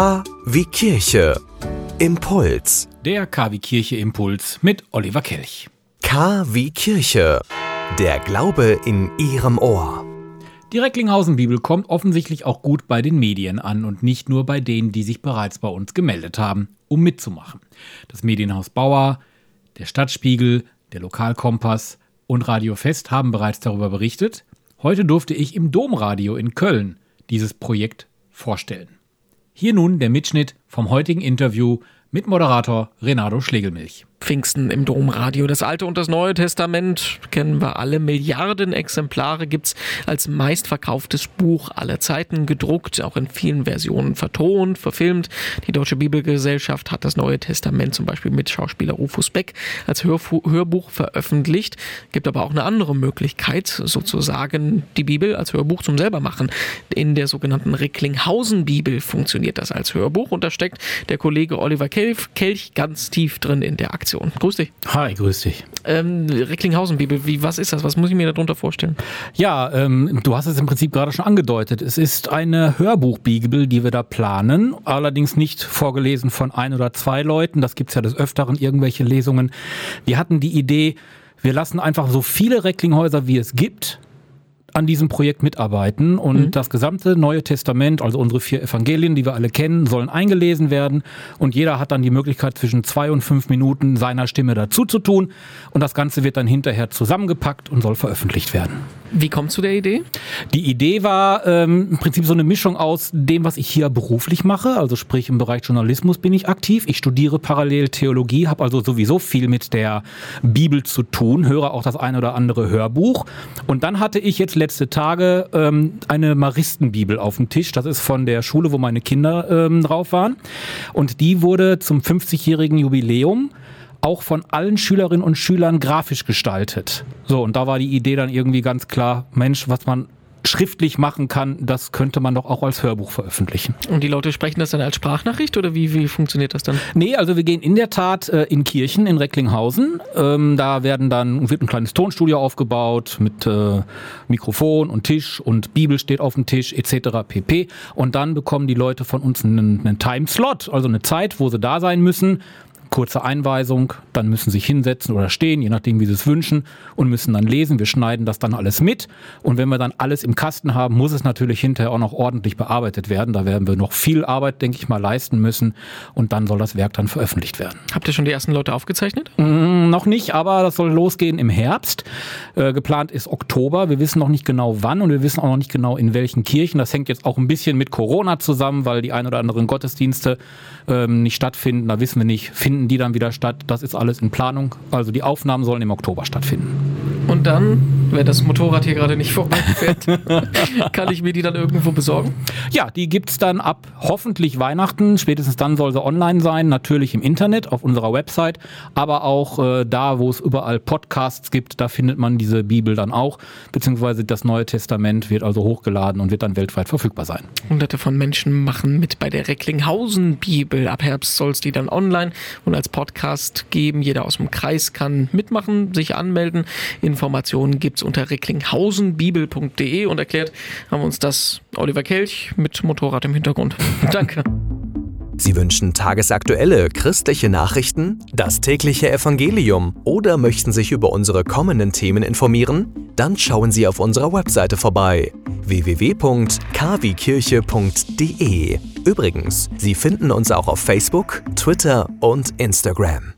K wie Kirche. Impuls. Der KW Kirche Impuls mit Oliver Kelch. K wie Kirche. Der Glaube in Ihrem Ohr. Die Recklinghausen Bibel kommt offensichtlich auch gut bei den Medien an und nicht nur bei denen, die sich bereits bei uns gemeldet haben, um mitzumachen. Das Medienhaus Bauer, der Stadtspiegel, der Lokalkompass und Radio Fest haben bereits darüber berichtet. Heute durfte ich im Domradio in Köln dieses Projekt vorstellen. Hier nun der Mitschnitt vom heutigen Interview mit Moderator Renato Schlegelmilch. Pfingsten im Domradio. Das Alte und das Neue Testament kennen wir alle. Milliarden Exemplare gibt's als meistverkauftes Buch aller Zeiten gedruckt, auch in vielen Versionen vertont, verfilmt. Die Deutsche Bibelgesellschaft hat das Neue Testament zum Beispiel mit Schauspieler Rufus Beck als Hörfu Hörbuch veröffentlicht. Gibt aber auch eine andere Möglichkeit, sozusagen die Bibel als Hörbuch zum selbermachen. In der sogenannten Recklinghausen-Bibel funktioniert das als Hörbuch und da steckt der Kollege Oliver Kelch ganz tief drin in der Aktion. Redaktion. Grüß dich. Hi, grüß dich. Ähm, Recklinghausen-Bibel, wie, was ist das? Was muss ich mir darunter vorstellen? Ja, ähm, du hast es im Prinzip gerade schon angedeutet. Es ist eine Hörbuch-Bibel, die wir da planen. Allerdings nicht vorgelesen von ein oder zwei Leuten. Das gibt es ja des Öfteren, irgendwelche Lesungen. Wir hatten die Idee, wir lassen einfach so viele Recklinghäuser, wie es gibt, an diesem Projekt mitarbeiten und mhm. das gesamte Neue Testament, also unsere vier Evangelien, die wir alle kennen, sollen eingelesen werden und jeder hat dann die Möglichkeit zwischen zwei und fünf Minuten seiner Stimme dazu zu tun und das Ganze wird dann hinterher zusammengepackt und soll veröffentlicht werden. Wie kommt zu der Idee? Die Idee war ähm, im Prinzip so eine Mischung aus dem, was ich hier beruflich mache, also sprich im Bereich Journalismus bin ich aktiv. Ich studiere parallel Theologie, habe also sowieso viel mit der Bibel zu tun, höre auch das eine oder andere Hörbuch. Und dann hatte ich jetzt letzte Tage ähm, eine Maristenbibel auf dem Tisch. Das ist von der Schule, wo meine Kinder ähm, drauf waren. Und die wurde zum 50-jährigen Jubiläum auch von allen Schülerinnen und Schülern grafisch gestaltet. So, und da war die Idee dann irgendwie ganz klar, Mensch, was man schriftlich machen kann, das könnte man doch auch als Hörbuch veröffentlichen. Und die Leute sprechen das dann als Sprachnachricht oder wie, wie funktioniert das dann? Nee, also wir gehen in der Tat äh, in Kirchen in Recklinghausen. Ähm, da werden dann, wird ein kleines Tonstudio aufgebaut mit äh, Mikrofon und Tisch und Bibel steht auf dem Tisch etc. pp. Und dann bekommen die Leute von uns einen, einen Timeslot, also eine Zeit, wo sie da sein müssen kurze Einweisung, dann müssen sie sich hinsetzen oder stehen, je nachdem, wie sie es wünschen, und müssen dann lesen. Wir schneiden das dann alles mit. Und wenn wir dann alles im Kasten haben, muss es natürlich hinterher auch noch ordentlich bearbeitet werden. Da werden wir noch viel Arbeit, denke ich mal, leisten müssen. Und dann soll das Werk dann veröffentlicht werden. Habt ihr schon die ersten Leute aufgezeichnet? Mm, noch nicht, aber das soll losgehen im Herbst. Äh, geplant ist Oktober. Wir wissen noch nicht genau wann und wir wissen auch noch nicht genau in welchen Kirchen. Das hängt jetzt auch ein bisschen mit Corona zusammen, weil die ein oder anderen Gottesdienste ähm, nicht stattfinden. Da wissen wir nicht, finden finden die dann wieder statt. Das ist alles in Planung. Also die Aufnahmen sollen im Oktober stattfinden. Und dann, wenn das Motorrad hier gerade nicht vorbeifährt, kann ich mir die dann irgendwo besorgen? Ja, die gibt es dann ab hoffentlich Weihnachten. Spätestens dann soll sie online sein. Natürlich im Internet, auf unserer Website. Aber auch äh, da, wo es überall Podcasts gibt, da findet man diese Bibel dann auch. Beziehungsweise das Neue Testament wird also hochgeladen und wird dann weltweit verfügbar sein. Hunderte von Menschen machen mit bei der Recklinghausen-Bibel. Ab Herbst soll es die dann online und als Podcast geben. Jeder aus dem Kreis kann mitmachen, sich anmelden. Informationen gibt es unter recklinghausenbibel.de und erklärt haben uns das Oliver Kelch mit Motorrad im Hintergrund. Danke. Sie wünschen tagesaktuelle christliche Nachrichten, das tägliche Evangelium oder möchten sich über unsere kommenden Themen informieren? Dann schauen Sie auf unserer Webseite vorbei www.kwkirche.de. Übrigens, Sie finden uns auch auf Facebook, Twitter und Instagram.